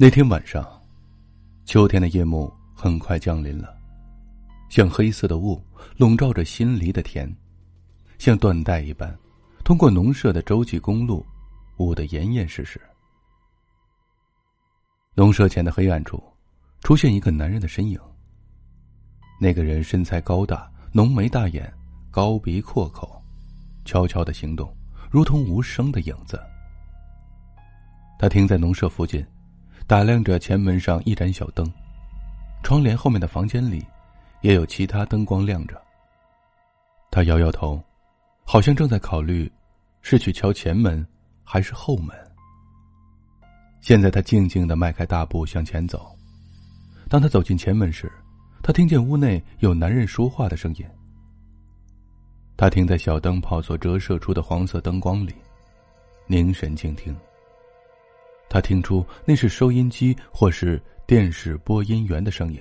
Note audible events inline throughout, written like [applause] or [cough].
那天晚上，秋天的夜幕很快降临了，像黑色的雾笼罩着新犁的田，像缎带一般，通过农舍的洲际公路，捂得严严实实。农舍前的黑暗处，出现一个男人的身影。那个人身材高大，浓眉大眼，高鼻阔口，悄悄的行动，如同无声的影子。他停在农舍附近。打量着前门上一盏小灯，窗帘后面的房间里，也有其他灯光亮着。他摇摇头，好像正在考虑，是去敲前门，还是后门。现在他静静的迈开大步向前走。当他走进前门时，他听见屋内有男人说话的声音。他停在小灯泡所折射出的黄色灯光里，凝神静听。他听出那是收音机或是电视播音员的声音。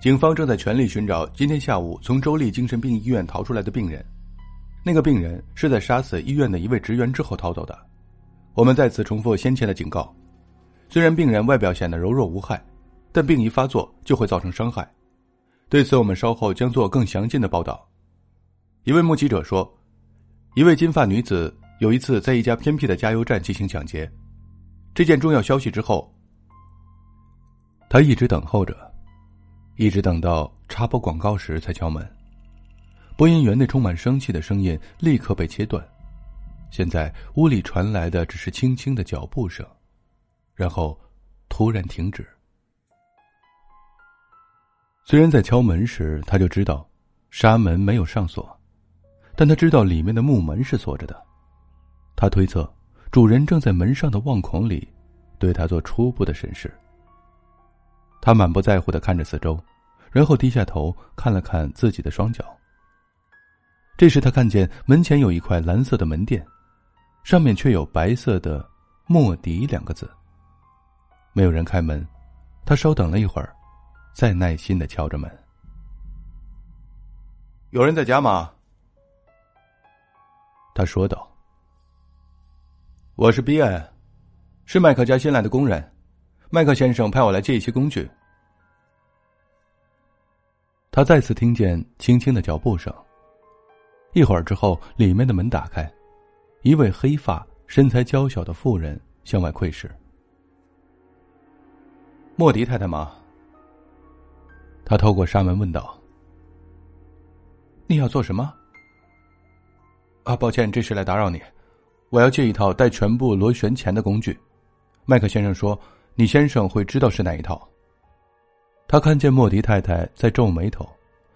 警方正在全力寻找今天下午从州立精神病医院逃出来的病人。那个病人是在杀死医院的一位职员之后逃走的。我们再次重复先前的警告：虽然病人外表显得柔弱无害，但病一发作就会造成伤害。对此，我们稍后将做更详尽的报道。一位目击者说：“一位金发女子。”有一次，在一家偏僻的加油站进行抢劫，这件重要消息之后，他一直等候着，一直等到插播广告时才敲门。播音员那充满生气的声音立刻被切断，现在屋里传来的只是轻轻的脚步声，然后突然停止。虽然在敲门时他就知道纱门没有上锁，但他知道里面的木门是锁着的。他推测，主人正在门上的望孔里，对他做初步的审视。他满不在乎的看着四周，然后低下头看了看自己的双脚。这时，他看见门前有一块蓝色的门垫，上面却有白色的“莫迪”两个字。没有人开门，他稍等了一会儿，再耐心的敲着门。有人在家吗？他说道。我是比恩，是麦克家新来的工人。麦克先生派我来借一些工具。他再次听见轻轻的脚步声。一会儿之后，里面的门打开，一位黑发、身材娇小的妇人向外窥视。莫迪太太吗？他透过纱门问道：“你要做什么？”啊，抱歉，这是来打扰你。我要借一套带全部螺旋钳的工具，麦克先生说：“你先生会知道是哪一套。”他看见莫迪太太在皱眉头，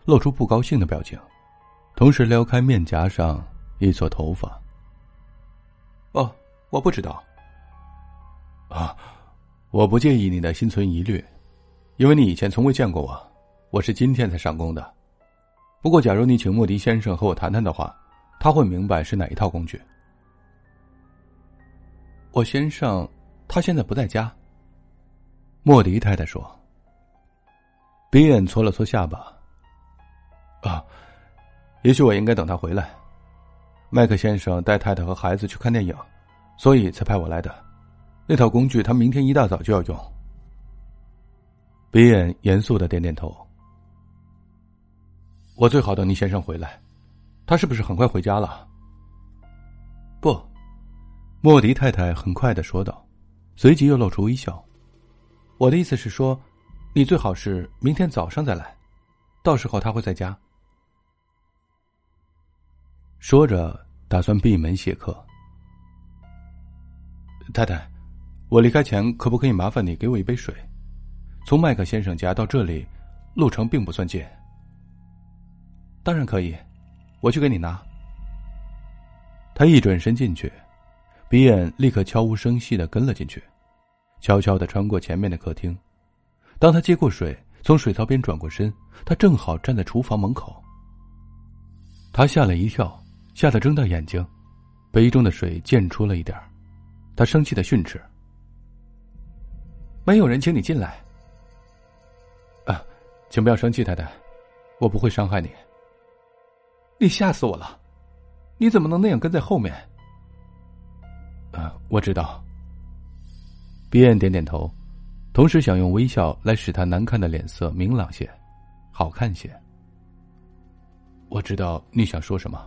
露出不高兴的表情，同时撩开面颊上一撮头发。“哦，我不知道。”“啊，我不介意你的心存疑虑，因为你以前从未见过我，我是今天才上工的。不过，假如你请莫迪先生和我谈谈的话，他会明白是哪一套工具。”我先生，他现在不在家。莫迪太太说。比恩搓了搓下巴。啊，也许我应该等他回来。麦克先生带太太和孩子去看电影，所以才派我来的。那套工具他明天一大早就要用。比恩严肃的点点头。我最好等你先生回来。他是不是很快回家了？莫迪太太很快的说道，随即又露出微笑。我的意思是说，你最好是明天早上再来，到时候他会在家。说着，打算闭门谢客。太太，我离开前可不可以麻烦你给我一杯水？从麦克先生家到这里，路程并不算近。当然可以，我去给你拿。他一转身进去。比恩立刻悄无声息的跟了进去，悄悄的穿过前面的客厅。当他接过水，从水槽边转过身，他正好站在厨房门口。他吓了一跳，吓得睁大眼睛，杯中的水溅出了一点他生气的训斥：“没有人请你进来。”啊，请不要生气，太太，我不会伤害你。你吓死我了！你怎么能那样跟在后面？啊我知道。鼻燕点点头，同时想用微笑来使他难看的脸色明朗些，好看些。我知道你想说什么。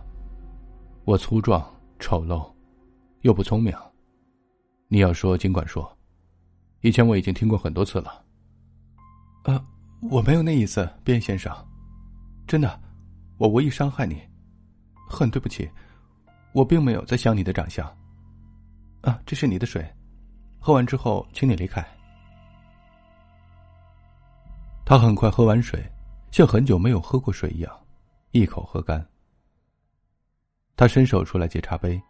我粗壮、丑陋，又不聪明。你要说尽管说，以前我已经听过很多次了。啊，我没有那意思，边先生，真的，我无意伤害你，很对不起，我并没有在想你的长相。啊，这是你的水，喝完之后，请你离开。他很快喝完水，像很久没有喝过水一样，一口喝干。他伸手出来接茶杯，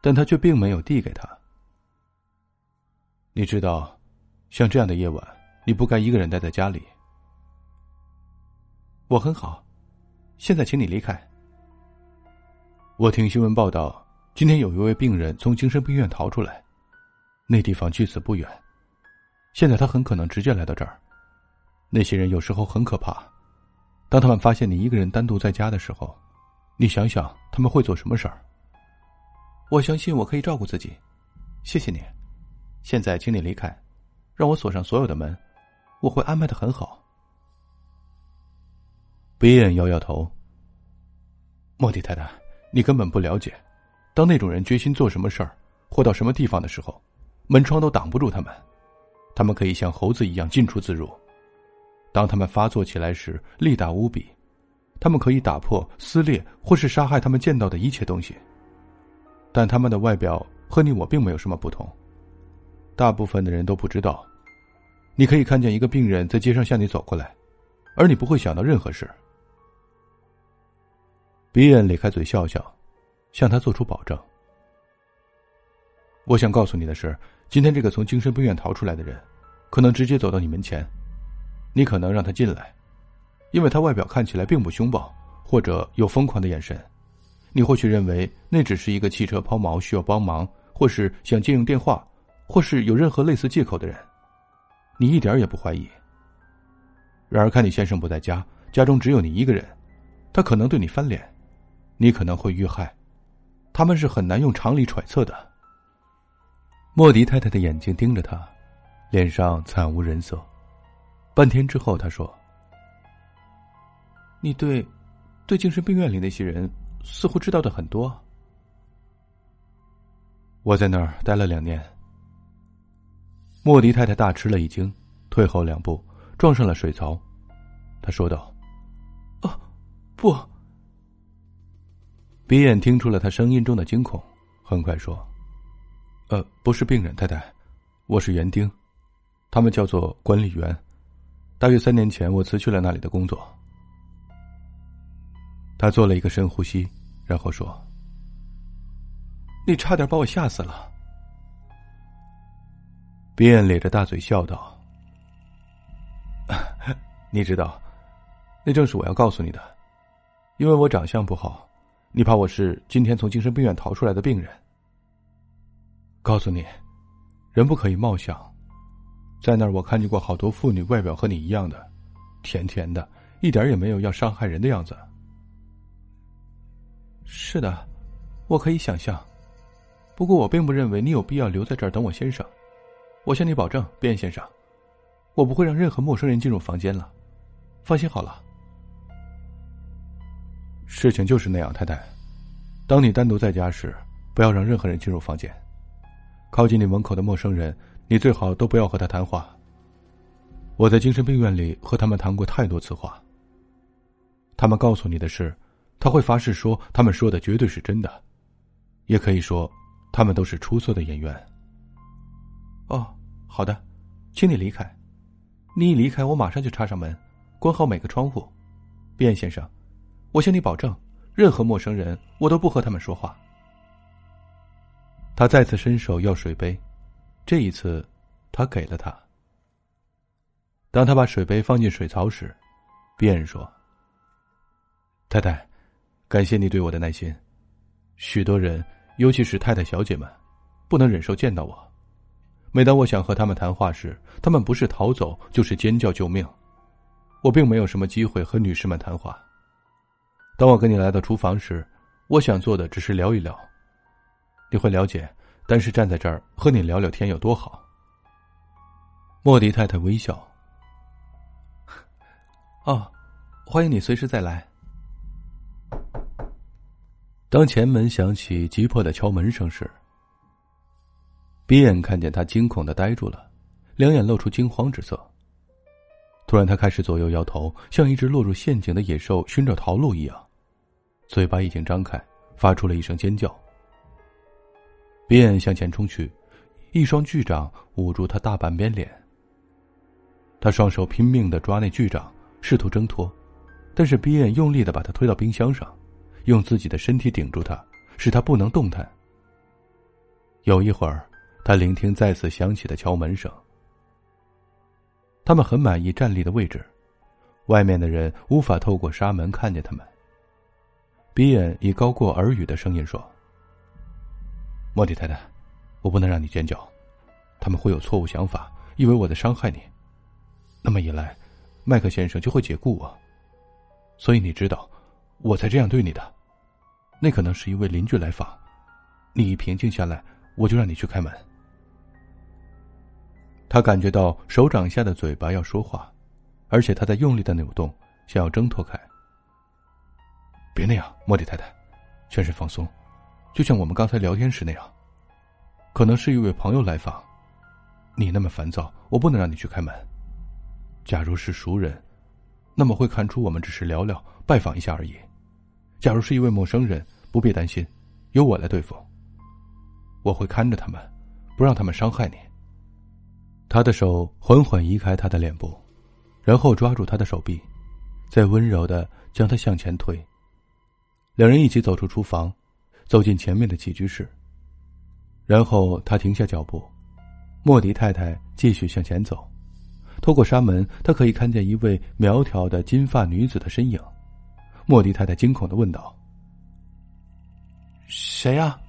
但他却并没有递给他。你知道，像这样的夜晚，你不该一个人待在家里。我很好，现在请你离开。我听新闻报道，今天有一位病人从精神病院逃出来，那地方距此不远。现在他很可能直接来到这儿。那些人有时候很可怕，当他们发现你一个人单独在家的时候。你想想，他们会做什么事儿？我相信我可以照顾自己，谢谢你。现在，请你离开，让我锁上所有的门，我会安排的很好。比恩摇摇头。莫蒂太太，你根本不了解，当那种人决心做什么事儿，或到什么地方的时候，门窗都挡不住他们，他们可以像猴子一样进出自如。当他们发作起来时，力大无比。他们可以打破、撕裂或是杀害他们见到的一切东西，但他们的外表和你我并没有什么不同。大部分的人都不知道，你可以看见一个病人在街上向你走过来，而你不会想到任何事。比恩咧开嘴笑笑，向他做出保证。我想告诉你的是，今天这个从精神病院逃出来的人，可能直接走到你门前，你可能让他进来。因为他外表看起来并不凶暴，或者有疯狂的眼神，你或许认为那只是一个汽车抛锚需要帮忙，或是想借用电话，或是有任何类似借口的人，你一点也不怀疑。然而，看你先生不在家，家中只有你一个人，他可能对你翻脸，你可能会遇害，他们是很难用常理揣测的。莫迪太太的眼睛盯着他，脸上惨无人色。半天之后，他说。你对，对精神病院里那些人似乎知道的很多。我在那儿待了两年。莫迪太太大吃了一惊，退后两步，撞上了水槽。他说道：“哦，不。”鼻眼听出了他声音中的惊恐，很快说：“呃，不是病人太太，我是园丁，他们叫做管理员。大约三年前，我辞去了那里的工作。”他做了一个深呼吸，然后说：“你差点把我吓死了。”比恩咧着大嘴笑道：“ [laughs] 你知道，那正是我要告诉你的，因为我长相不好，你怕我是今天从精神病院逃出来的病人。告诉你，人不可以貌相，在那儿我看见过好多妇女，外表和你一样的，甜甜的，一点也没有要伤害人的样子。”是的，我可以想象。不过我并不认为你有必要留在这儿等我先生。我向你保证，边先生，我不会让任何陌生人进入房间了。放心好了。事情就是那样，太太。当你单独在家时，不要让任何人进入房间。靠近你门口的陌生人，你最好都不要和他谈话。我在精神病院里和他们谈过太多次话。他们告诉你的是。他会发誓说，他们说的绝对是真的，也可以说，他们都是出色的演员。哦，好的，请你离开。你一离开，我马上就插上门，关好每个窗户。卞先生，我向你保证，任何陌生人，我都不和他们说话。他再次伸手要水杯，这一次，他给了他。当他把水杯放进水槽时，比恩说：“太太。”感谢你对我的耐心。许多人，尤其是太太、小姐们，不能忍受见到我。每当我想和他们谈话时，他们不是逃走，就是尖叫救命。我并没有什么机会和女士们谈话。当我跟你来到厨房时，我想做的只是聊一聊。你会了解，但是站在这儿和你聊聊天有多好。莫迪太太微笑。哦，欢迎你随时再来。当前门响起急迫的敲门声时，比眼看见他惊恐的呆住了，两眼露出惊慌之色。突然，他开始左右摇头，像一只落入陷阱的野兽寻找逃路一样，嘴巴已经张开，发出了一声尖叫。比眼向前冲去，一双巨掌捂住他大半边脸。他双手拼命的抓那巨掌，试图挣脱，但是比眼用力的把他推到冰箱上，用自己的身体顶住他，使他不能动弹。有一会儿，他聆听再次响起的敲门声。他们很满意站立的位置，外面的人无法透过纱门看见他们。比眼以高过耳语的声音说：“莫蒂太太，我不能让你尖叫，他们会有错误想法，以为我在伤害你。那么一来，麦克先生就会解雇我。所以你知道，我才这样对你的。那可能是一位邻居来访，你一平静下来，我就让你去开门。”他感觉到手掌下的嘴巴要说话，而且他在用力的扭动，想要挣脱开。别那样，莫蒂太太，全身放松，就像我们刚才聊天时那样。可能是一位朋友来访，你那么烦躁，我不能让你去开门。假如是熟人，那么会看出我们只是聊聊、拜访一下而已。假如是一位陌生人，不必担心，由我来对付。我会看着他们，不让他们伤害你。他的手缓缓移开他的脸部，然后抓住他的手臂，再温柔的将他向前推。两人一起走出厨房，走进前面的起居室。然后他停下脚步，莫迪太太继续向前走。透过纱门，他可以看见一位苗条的金发女子的身影。莫迪太太惊恐的问道：“谁呀？”“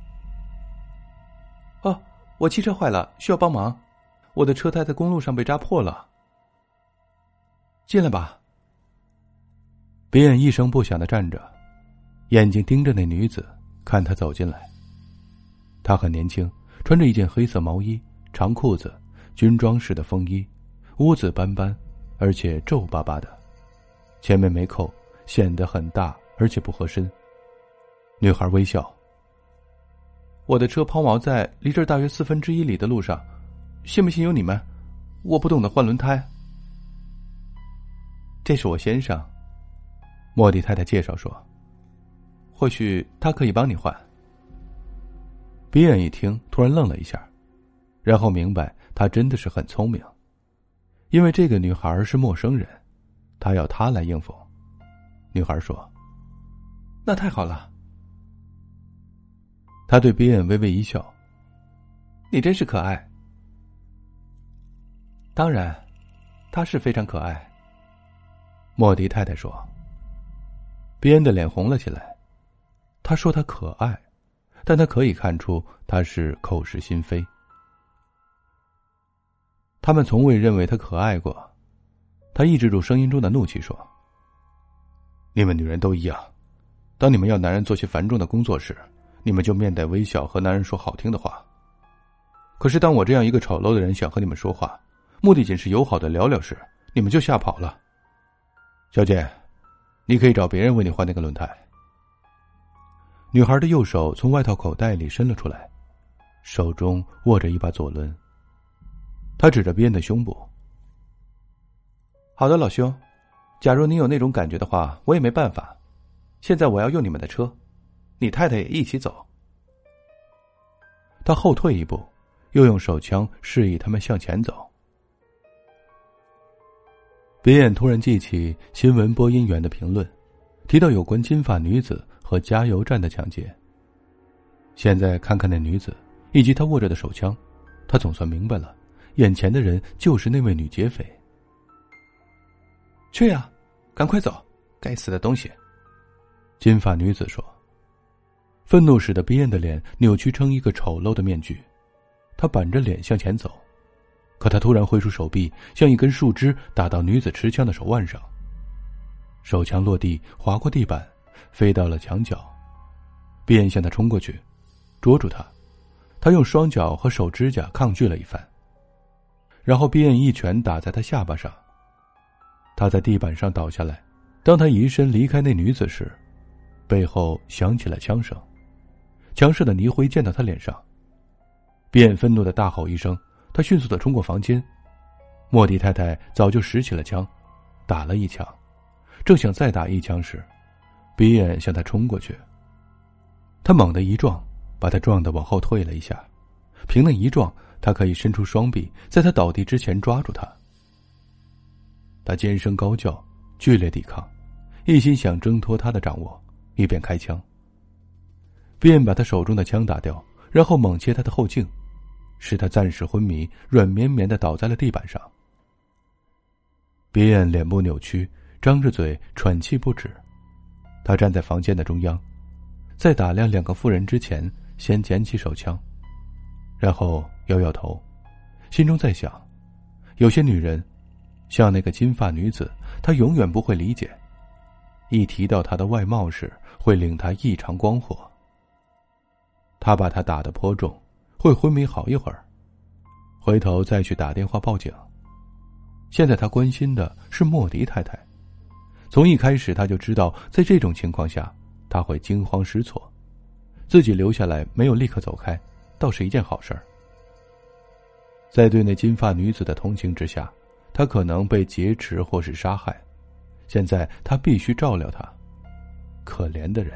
哦，我汽车坏了，需要帮忙。”我的车胎在公路上被扎破了。进来吧。别人一声不响的站着，眼睛盯着那女子，看她走进来。她很年轻，穿着一件黑色毛衣、长裤子、军装式的风衣，污渍斑斑，而且皱巴巴的，前面没扣，显得很大，而且不合身。女孩微笑。我的车抛锚在离这儿大约四分之一里的路上。信不信由你们，我不懂得换轮胎。这是我先生，莫蒂太太介绍说，或许他可以帮你换。比尔一听，突然愣了一下，然后明白他真的是很聪明，因为这个女孩是陌生人，他要她来应付。女孩说：“那太好了。”他对比尔微微一笑：“你真是可爱。”当然，他是非常可爱。莫迪太太说。比恩的脸红了起来。他说他可爱，但他可以看出他是口是心非。他们从未认为他可爱过。他抑制住声音中的怒气说：“你们女人都一样，当你们要男人做些繁重的工作时，你们就面带微笑和男人说好听的话。可是当我这样一个丑陋的人想和你们说话，”目的仅是友好的聊聊时，你们就吓跑了。小姐，你可以找别人为你换那个轮胎。女孩的右手从外套口袋里伸了出来，手中握着一把左轮。她指着边的胸部。好的，老兄，假如你有那种感觉的话，我也没办法。现在我要用你们的车，你太太也一起走。他后退一步，又用手枪示意他们向前走。边眼突然记起新闻播音员的评论，提到有关金发女子和加油站的抢劫。现在看看那女子以及她握着的手枪，他总算明白了，眼前的人就是那位女劫匪。去呀，赶快走！该死的东西！金发女子说。愤怒使得别眼的脸扭曲成一个丑陋的面具，他板着脸向前走。可他突然挥出手臂，像一根树枝打到女子持枪的手腕上。手枪落地，划过地板，飞到了墙角。便向他冲过去，捉住他。他用双脚和手指甲抗拒了一番，然后便一拳打在他下巴上。他在地板上倒下来。当他移身离开那女子时，背后响起了枪声，墙上的泥灰溅到他脸上。便愤怒的大吼一声，他迅速的冲过房间。莫迪太太早就拾起了枪，打了一枪，正想再打一枪时，比恩向他冲过去。他猛地一撞，把他撞得往后退了一下。凭那一撞，他可以伸出双臂，在他倒地之前抓住他。他尖声高叫，剧烈抵抗。一心想挣脱他的掌握，一边开枪，便把他手中的枪打掉，然后猛切他的后颈，使他暂时昏迷，软绵绵的倒在了地板上。比恩脸部扭曲，张着嘴喘气不止。他站在房间的中央，在打量两个妇人之前，先捡起手枪，然后摇摇头，心中在想：有些女人，像那个金发女子，他永远不会理解。一提到她的外貌时，会令他异常光火。他把她打得颇重，会昏迷好一会儿，回头再去打电话报警。现在他关心的是莫迪太太。从一开始他就知道，在这种情况下，他会惊慌失措。自己留下来没有立刻走开，倒是一件好事儿。在对那金发女子的同情之下，他可能被劫持或是杀害。现在他必须照料他，可怜的人。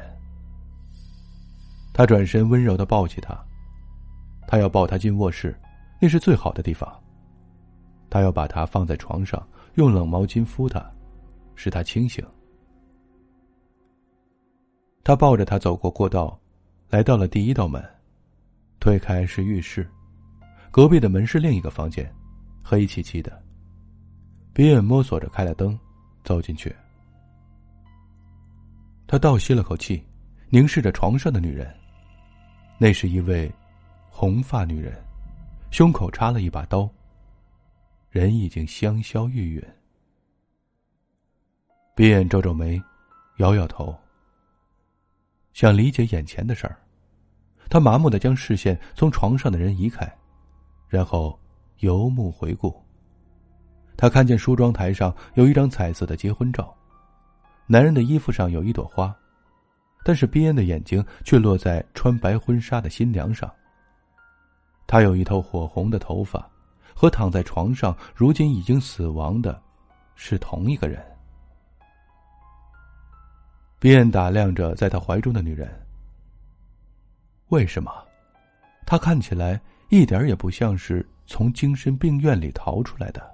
他转身温柔的抱起她，他要抱他进卧室，那是最好的地方。他要把她放在床上，用冷毛巾敷她，使他清醒。他抱着他走过过道，来到了第一道门，推开是浴室，隔壁的门是另一个房间，黑漆漆的。比尔摸索着开了灯。走进去，他倒吸了口气，凝视着床上的女人。那是一位红发女人，胸口插了一把刀。人已经香消玉殒。鼻眼皱皱眉，摇摇头，想理解眼前的事儿。他麻木的将视线从床上的人移开，然后游目回顾。他看见梳妆台上有一张彩色的结婚照，男人的衣服上有一朵花，但是边的眼睛却落在穿白婚纱的新娘上。她有一头火红的头发，和躺在床上如今已经死亡的，是同一个人。便打量着在他怀中的女人，为什么？她看起来一点也不像是从精神病院里逃出来的。